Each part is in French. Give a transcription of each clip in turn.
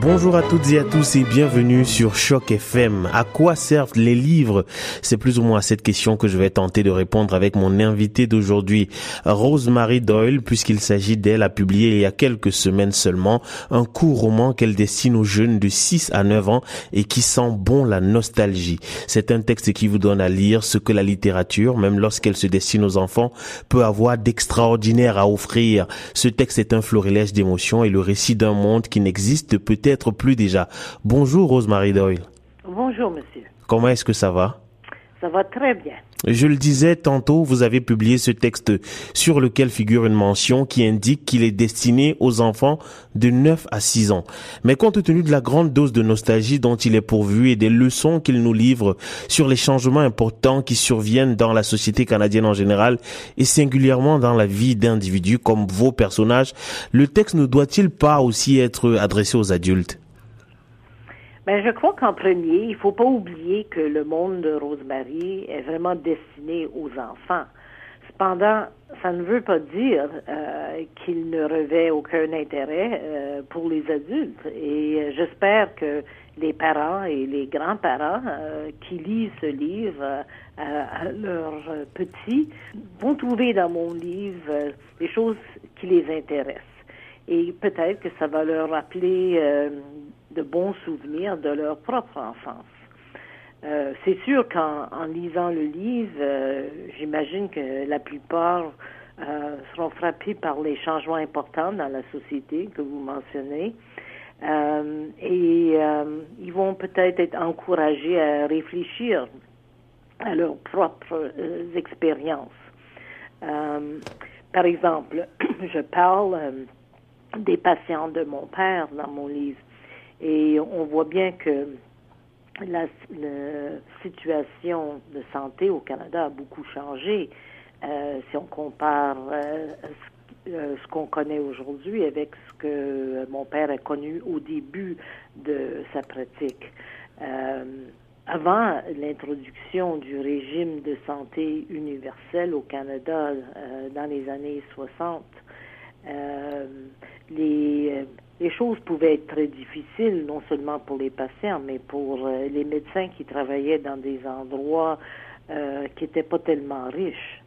Bonjour à toutes et à tous et bienvenue sur Choc FM. À quoi servent les livres? C'est plus ou moins à cette question que je vais tenter de répondre avec mon invité d'aujourd'hui, Rosemary Doyle, puisqu'il s'agit d'elle à publier il y a quelques semaines seulement un court roman qu'elle destine aux jeunes de 6 à 9 ans et qui sent bon la nostalgie. C'est un texte qui vous donne à lire ce que la littérature, même lorsqu'elle se destine aux enfants, peut avoir d'extraordinaire à offrir. Ce texte est un florilège d'émotions et le récit d'un monde qui n'existe peut-être être plus déjà. Bonjour Rosemary Doyle. Bonjour monsieur. Comment est-ce que ça va? Je le disais tantôt, vous avez publié ce texte sur lequel figure une mention qui indique qu'il est destiné aux enfants de 9 à 6 ans. Mais compte tenu de la grande dose de nostalgie dont il est pourvu et des leçons qu'il nous livre sur les changements importants qui surviennent dans la société canadienne en général et singulièrement dans la vie d'individus comme vos personnages, le texte ne doit-il pas aussi être adressé aux adultes? Ben, je crois qu'en premier, il faut pas oublier que le monde de Rosemary est vraiment destiné aux enfants. Cependant, ça ne veut pas dire euh, qu'il ne revêt aucun intérêt euh, pour les adultes. Et euh, j'espère que les parents et les grands-parents qui lisent ce livre à leurs petits vont trouver dans mon livre des choses qui les intéressent. Et peut-être que ça va leur rappeler de bons souvenirs de leur propre enfance. Euh, c'est sûr qu'en en lisant le livre, euh, j'imagine que la plupart euh, seront frappés par les changements importants dans la société que vous mentionnez. et ils vont peut-être être encouragés à réfléchir à leurs propres expériences. par exemple, je parle des patients de mon père dans mon livre. Et on voit bien que la, situation de santé au Canada a beaucoup changé euh, si on compare euh, euh, ce, qu'on connaît aujourd'hui avec ce que mon père a connu au début de sa pratique. avant l'introduction du régime de santé universel au Canada dans les années 60, les les choses pouvaient être très difficiles, non seulement pour les patients, mais pour euh, les médecins qui travaillaient dans des endroits euh, qui n'étaient pas tellement riches.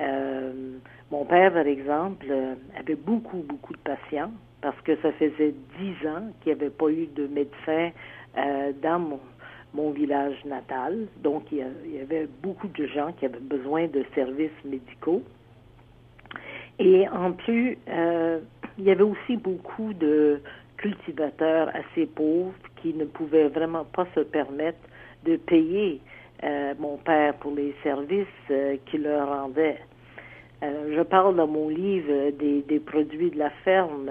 Euh, mon père, par exemple, avait beaucoup, beaucoup de patients parce que ça faisait dix ans qu'il n'y avait pas eu de médecin dans mon, mon, village natal. Donc, il y avait beaucoup de gens qui avaient besoin de services médicaux. Et en plus, euh, il y avait aussi beaucoup de cultivateurs assez pauvres qui ne pouvaient vraiment pas se permettre de payer euh, mon père pour les services euh, qu'il leur rendait. je parle dans mon livre des, des produits de la ferme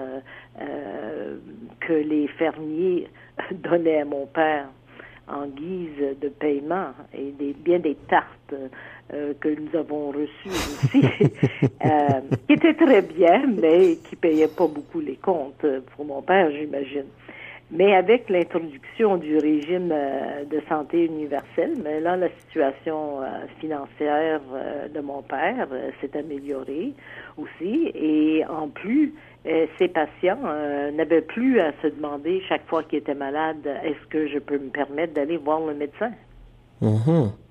que les fermiers donnaient à mon père en guise de paiement et des, bien des tartes euh, que nous avons reçues aussi, euh, qui étaient très bien, mais qui payaient pas beaucoup les comptes pour mon père, j'imagine. Mais avec l'introduction du régime euh, de santé universelle, mais là, la situation financière de mon père s'est améliorée aussi. Et en plus, ces patients n'avaient plus à se demander chaque fois qu'ils étaient malades, est-ce que je peux me permettre d'aller voir le médecin? Mm-hmm.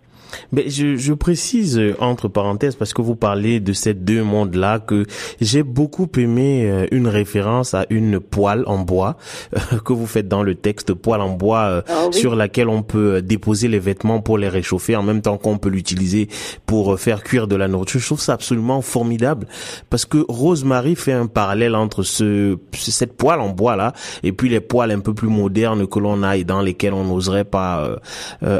Mais je, je, précise euh, entre parenthèses parce que vous parlez de ces deux mondes-là que j'ai beaucoup aimé euh, une référence à une poêle en bois euh, que vous faites dans le texte, poêle en bois ah sur laquelle on peut déposer les vêtements pour les réchauffer en même temps qu'on peut l'utiliser pour faire cuire de la nourriture. Je trouve ça absolument formidable parce que Rosemary fait un parallèle entre ce cette poêle en bois là et puis les poêles un peu plus modernes que l'on a et dans lesquelles on n'oserait pas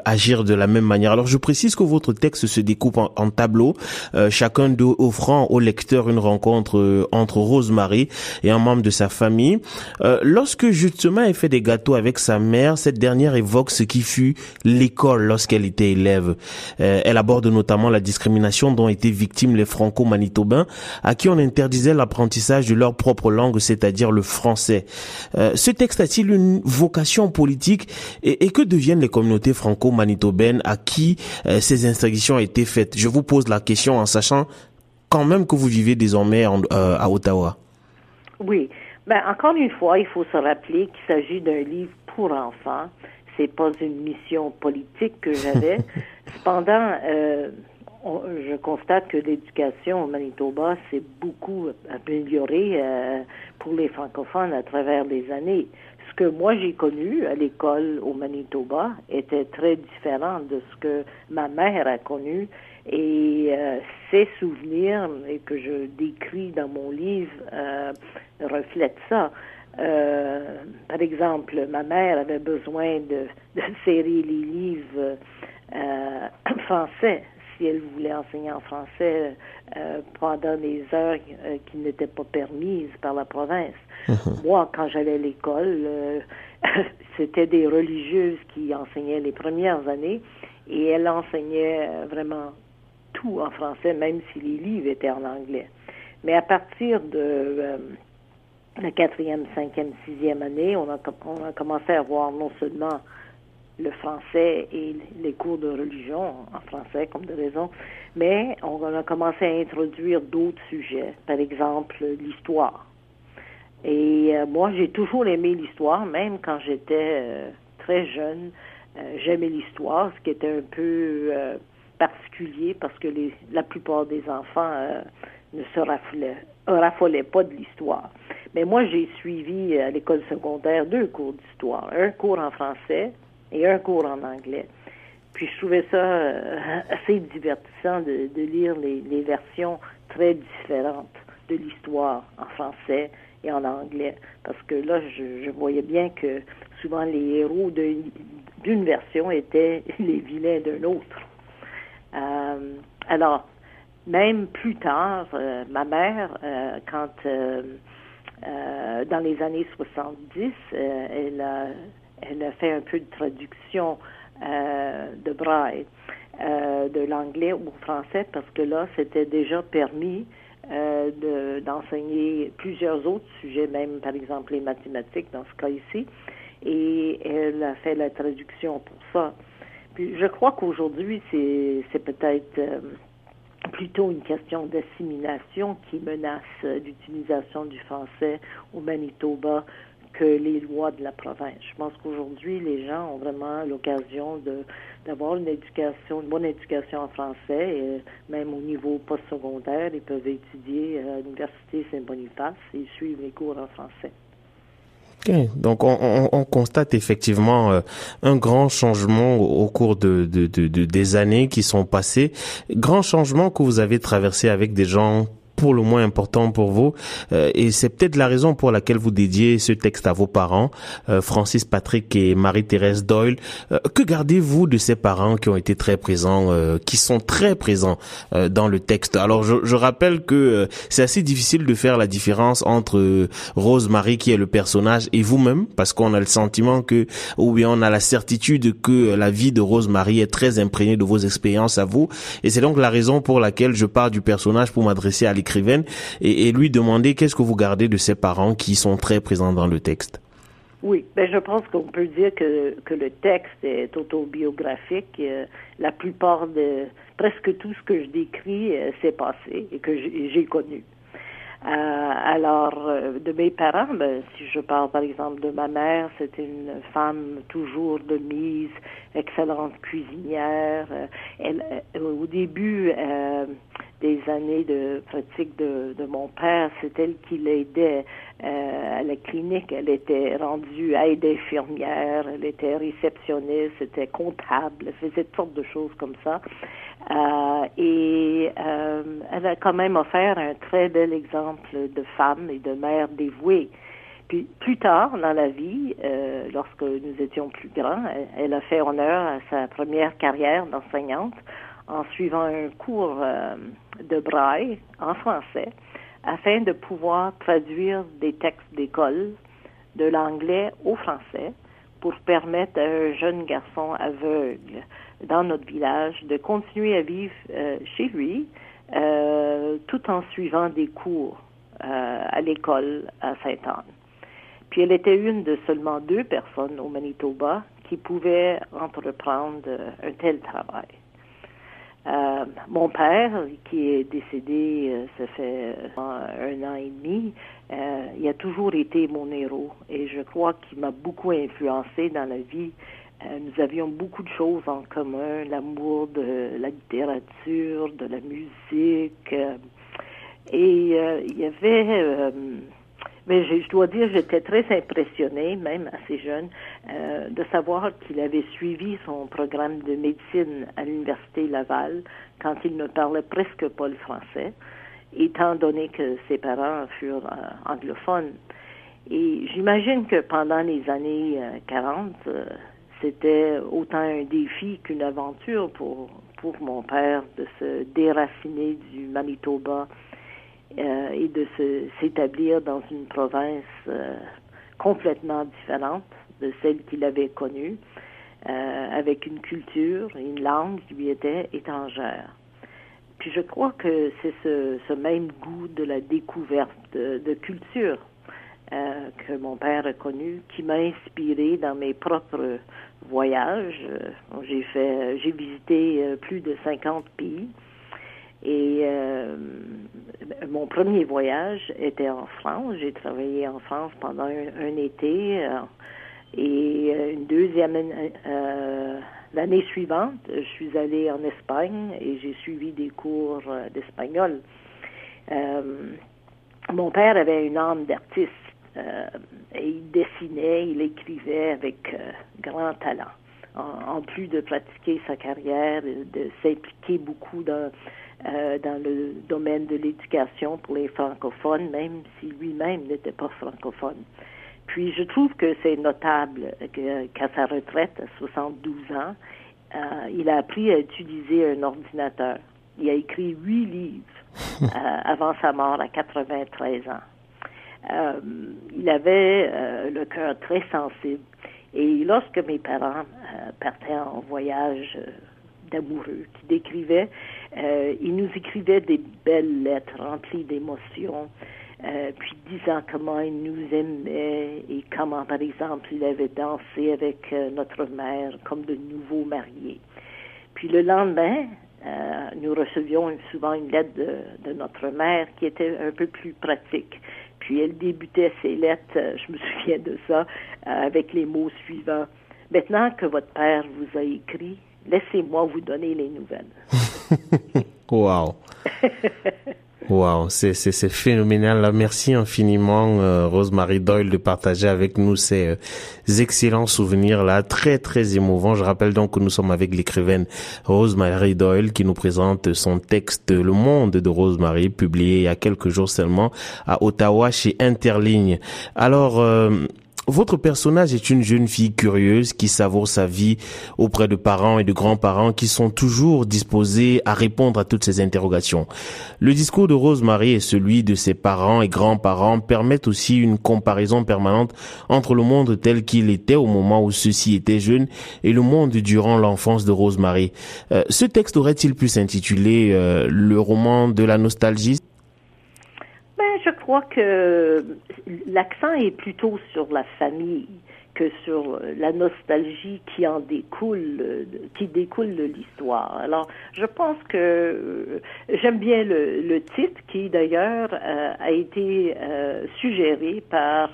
agir de la même manière. Alors je précise que votre texte se découpe en, tableaux, euh, chacun d'eux offrant au lecteur une rencontre euh, entre Rosemary et un membre de sa famille. Euh, lorsque justement elle fait des gâteaux avec sa mère, cette dernière évoque ce qui fut l'école lorsqu'elle était élève. elle aborde notamment la discrimination dont étaient victimes les franco-manitobains, à qui on interdisait l'apprentissage de leur propre langue, c'est-à-dire le français. ce texte a-t-il une vocation politique et, et que deviennent les communautés franco-manitobaines à qui ces interdictions ont été faites Je vous pose la question en sachant quand même que vous vivez désormais à Ottawa. Oui. Ben, encore une fois, il faut se rappeler qu'il s'agit d'un livre pour enfants. C'est pas une mission politique que j'avais. Cependant, euh, je constate que l'éducation au Manitoba s'est beaucoup améliorée euh, pour les francophones à travers les années. Ce que moi j'ai connu à l'école au Manitoba était très différent de ce que ma mère a connu et euh, ces souvenirs et que je décris dans mon livre euh, reflètent ça. Euh, par exemple, ma mère avait besoin de, de serrer les livres euh, français si elle voulait enseigner en français euh, pendant des heures euh, qui n'étaient pas permises par la province. Mhm. Moi, quand j'allais à l'école, euh, c'était des religieuses qui enseignaient les premières années et elles enseignaient vraiment tout en français, même si les livres étaient en anglais. Mais à partir de la quatrième, cinquième, sixième année, on a, on a commencé à voir non seulement le français et les cours de religion en français comme de raison, mais on a commencé à introduire d'autres sujets, par exemple l'histoire. Et euh, moi, j'ai toujours aimé l'histoire, même quand j'étais euh, très jeune. Euh, j'aimais l'histoire, ce qui était un peu particulier parce que la plupart des enfants ne se raffolaient, raffolaient pas de l'histoire. Mais moi, j'ai suivi à l'école secondaire deux cours d'histoire. Un cours en français et un cours en anglais. Puis je trouvais ça euh, assez divertissant de, lire les, versions très différentes de l'histoire en français et en anglais. Parce que là, je, voyais bien que souvent les héros d'une version étaient les vilains d'un autre. Euh, alors, même plus tard, euh, ma mère, quand dans les années 70, elle a elle a fait un peu de traduction euh, de braille euh, de l'anglais au français parce que là, c'était déjà permis euh, d'enseigner plusieurs autres sujets, même par exemple les mathématiques dans ce cas ici. Et elle a fait la traduction pour ça. Puis je crois qu'aujourd'hui, c'est peut-être plutôt une question d'assimilation qui menace l'utilisation du français au Manitoba que les lois de la province. Je pense qu'aujourd'hui, les gens ont vraiment l'occasion d'avoir une éducation, une bonne éducation en français, et même au niveau postsecondaire, ils peuvent étudier à l'Université Saint-Boniface et suivre les cours en français. Okay. Donc on, on, on, constate effectivement euh, un grand changement au cours de, de, de, de, des années qui sont passées, grand changement que vous avez traversé avec des gens pour le moins important pour vous. Euh, et c'est peut-être la raison pour laquelle vous dédiez ce texte à vos parents, euh, Francis Patrick et Marie-Thérèse Doyle. Euh, que gardez-vous de ces parents qui ont été très présents, qui sont très présents dans le texte? Alors, je, je rappelle que c'est assez difficile de faire la différence entre Rose-Marie, qui est le personnage, et vous-même, parce qu'on a le sentiment que, ou bien on a la certitude que la vie de Rose-Marie est très imprégnée de vos expériences à vous. Et c'est donc la raison pour laquelle je parle du personnage pour m'adresser à écrivaine et, lui demander qu'est-ce que vous gardez de ses parents qui sont très présents dans le texte. Oui, ben je pense qu'on peut dire que, le texte est autobiographique. Euh, la plupart de presque tout ce que je décris euh, s'est passé et que j'ai connu. Euh, alors, de mes parents, ben, si je parle par exemple de ma mère, c'était une femme toujours de mise, excellente cuisinière. Elle, au début des années de pratique de, mon père, c'est elle qui l'aidait à la clinique. Elle était rendue aide infirmière, elle était réceptionniste, était comptable, elle faisait toutes sortes de choses comme ça. Euh, et euh, elle a quand même offert un très bel exemple de femme et de mère dévouée. Puis plus tard dans la vie, euh, lorsque nous étions plus grands, elle, a fait honneur à sa première carrière d'enseignante en suivant un cours euh, de braille en français afin de pouvoir traduire des textes d'école de l'anglais au français pour permettre à un jeune garçon aveugle dans notre village, de continuer à vivre euh, chez lui euh, tout en suivant des cours à l'école à Sainte-Anne. Puis elle était une de seulement deux personnes au Manitoba qui pouvaient entreprendre un tel travail. Euh, mon père, qui est décédé, euh, ça fait un an et demi, euh, il a toujours été mon héros et je crois qu'il m'a beaucoup influencé dans la vie. nous avions beaucoup de choses en commun, l'amour de la littérature, de la musique. et il y avait mais je, dois dire, j'étais très impressionnée, même assez jeune, euh, de savoir qu'il avait suivi son programme de médecine à l'Université Laval quand il ne parlait presque pas le français, étant donné que ses parents furent euh, anglophones. Et j'imagine que pendant les années 40, euh, c'était autant un défi qu'une aventure pour, pour mon père de se déraciner du Manitoba euh, et de s'établir dans une province euh, complètement différente de celle qu'il avait connue, euh, avec une culture, une langue qui lui était étrangère. Puis je crois que c'est ce, même goût de la découverte de, culture que mon père a connu qui m'a inspiré dans mes propres voyages. J'ai fait, j'ai visité plus de 50 pays. Et euh, mon premier voyage était en France. J'ai travaillé en France pendant un, été. Euh, et euh, une deuxième euh, l'année suivante, je suis allée en Espagne et j'ai suivi des cours d'espagnol. mon père avait une âme d'artiste et il dessinait, il écrivait avec grand talent. En, en, plus de pratiquer sa carrière, de s'impliquer beaucoup dans euh, dans le domaine de l'éducation pour les francophones, même si lui-même n'était pas francophone. Puis je trouve que c'est notable qu'à sa retraite, à 72 ans, euh, il a appris à utiliser un ordinateur. Il a écrit huit livres euh, avant sa mort à 93 ans. Il avait le cœur très sensible. Et lorsque mes parents partaient en voyage d'amoureux, qui décrivaient euh, il nous écrivait des belles lettres remplies d'émotions, euh, puis disant comment il nous aimait et comment, par exemple, il avait dansé avec euh, notre mère comme de nouveaux mariés. Puis le lendemain, nous recevions souvent une lettre de, notre mère qui était un peu plus pratique. Puis elle débutait ses lettres, je me souviens de ça, avec les mots suivants. Maintenant que votre père vous a écrit, laissez-moi vous donner les nouvelles. wow. Wow, c'est c'est phénoménal. Merci infiniment euh, Rosemary Doyle de partager avec nous ces euh, excellents souvenirs là, très très émouvants. Je rappelle donc que nous sommes avec l'écrivaine Rosemary Doyle qui nous présente son texte Le Monde de Rosemary publié il y a quelques jours seulement à Ottawa chez Interligne. Alors euh, votre personnage est une jeune fille curieuse qui savoure sa vie auprès de parents et de grands-parents qui sont toujours disposés à répondre à toutes ces interrogations. Le discours de Rosemary et celui de ses parents et grands-parents permettent aussi une comparaison permanente entre le monde tel qu'il était au moment où ceux-ci étaient jeunes et le monde durant l'enfance de Rosemary. Euh, ce texte aurait-il pu s'intituler euh, Le roman de la nostalgie je crois que l'accent est plutôt sur la famille que sur la nostalgie qui en découle, qui découle de l'histoire. Alors, je pense que euh, j'aime bien le, titre qui d'ailleurs euh, a été euh, suggéré par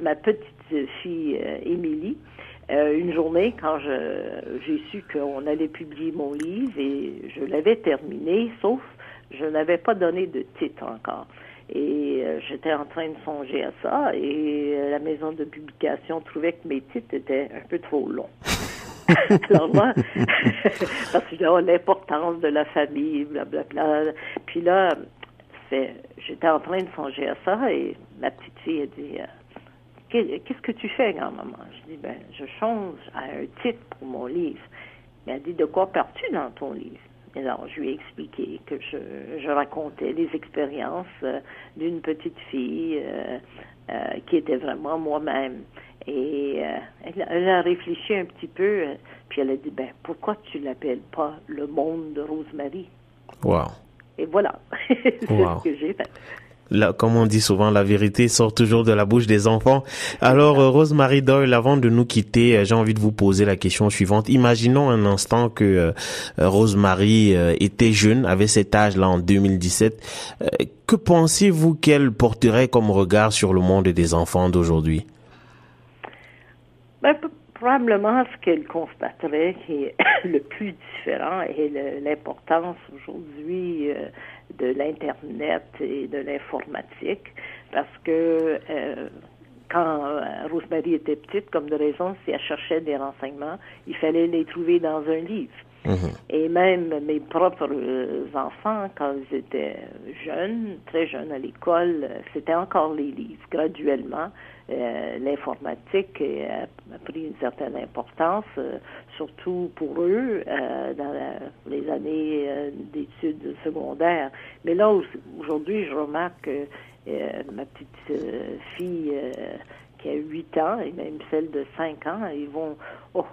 ma petite fille Émilie. une journée quand j'ai su qu'on allait publier mon livre et je l'avais terminé, sauf je n'avais pas donné de titre encore. Et euh, j'étais en train de songer à ça et euh, la maison de publication trouvait que mes titres étaient un peu trop longs. Alors moi, parce que là, l'importance de la famille, blablabla. Puis là, j'étais en train de songer à ça et ma petite fille a dit euh, Qu'est-ce que tu fais, grand-maman? Je dis Ben, je change à un titre pour mon livre. Elle dit De quoi pars-tu dans ton livre? Alors, je lui ai expliqué que je, je racontais les expériences euh, d'une petite fille euh, euh, qui était vraiment moi-même. Et elle, elle, a réfléchi un petit peu, puis elle a dit, ben, pourquoi tu l'appelles pas le monde de Rosemary? Wow. Et voilà, c'est ce que j'ai fait. Comme on dit souvent, la vérité sort toujours de la bouche des enfants. Alors, euh, Rosemary Doyle, avant de nous quitter, euh, j'ai envie de vous poser la question suivante. Imaginons un instant que euh, Rosemary était jeune, avait cet âge-là en 2017. que pensez-vous qu'elle porterait comme regard sur le monde des enfants d'aujourd'hui? Ben, probablement ce qu'elle constaterait qui est le plus différent est l'importance aujourd'hui de l'Internet et de l'informatique, parce que euh, quand euh, Rosemary était petite, comme de raison, si elle cherchait des renseignements, il fallait les trouver dans un livre. Mhm. Et même mes propres euh, enfants, quand ils étaient jeunes, très jeunes à l'école, c'était encore les livres. Graduellement, euh, l'informatique a, pris une certaine importance, euh, surtout pour eux dans les années d'études secondaires. Mais là, aujourd'hui, je remarque que ma petite fille qui a 8 ans et même celle de 5 ans, ils vont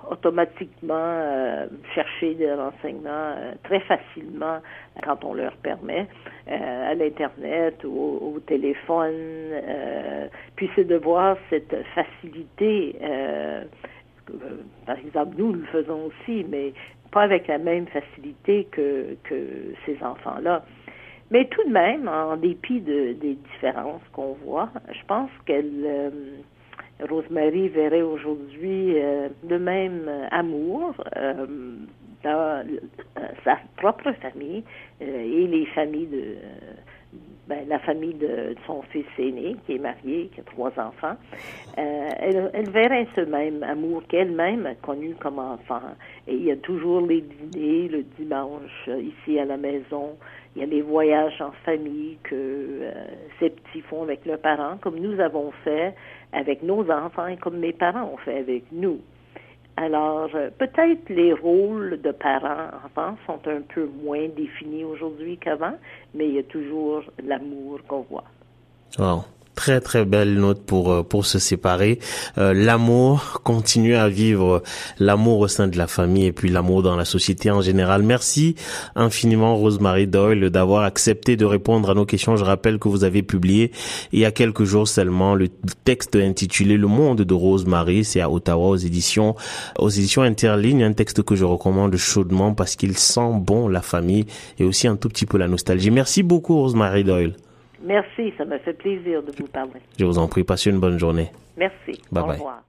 automatiquement euh, chercher des renseignements euh, très facilement quand on leur permet, euh, à l'Internet ou au, téléphone. puis c'est de voir cette facilité. par exemple, nous le faisons aussi, mais pas avec la même facilité que, ces enfants-là. Mais tout de même, en dépit de, des différences qu'on voit, je pense qu'elle Rosemary verrait aujourd'hui euh, le même amour euh, dans sa propre famille euh, et les familles de ben, la famille de son fils aîné, qui est marié, qui a trois enfants, elle, elle, verrait ce même amour qu'elle-même a connu comme enfant. Et il y a toujours les dîners le dimanche ici à la maison. Il y a les voyages en famille que ces petits font avec leurs parents, comme nous avons fait avec nos enfants et comme mes parents ont fait avec nous. Alors, euh, peut-être les rôles de parents-enfants sont un peu moins définis aujourd'hui qu'avant, mais il y a toujours l'amour qu'on voit. Wow très très belle note pour euh, pour se séparer. Euh, l'amour, continuer à vivre l'amour au sein de la famille et puis l'amour dans la société en général. Merci infiniment Rosemary Doyle d'avoir accepté de répondre à nos questions. Je rappelle que vous avez publié il y a quelques jours seulement le texte intitulé Le monde de Rosemary, c'est à Ottawa aux éditions aux éditions Interligne, un texte que je recommande chaudement parce qu'il sent bon la famille et aussi un tout petit peu la nostalgie. Merci beaucoup Rosemary Doyle. Merci, ça me fait plaisir de vous parler. Je vous en prie, passez une bonne journée. Merci. Bye Au revoir.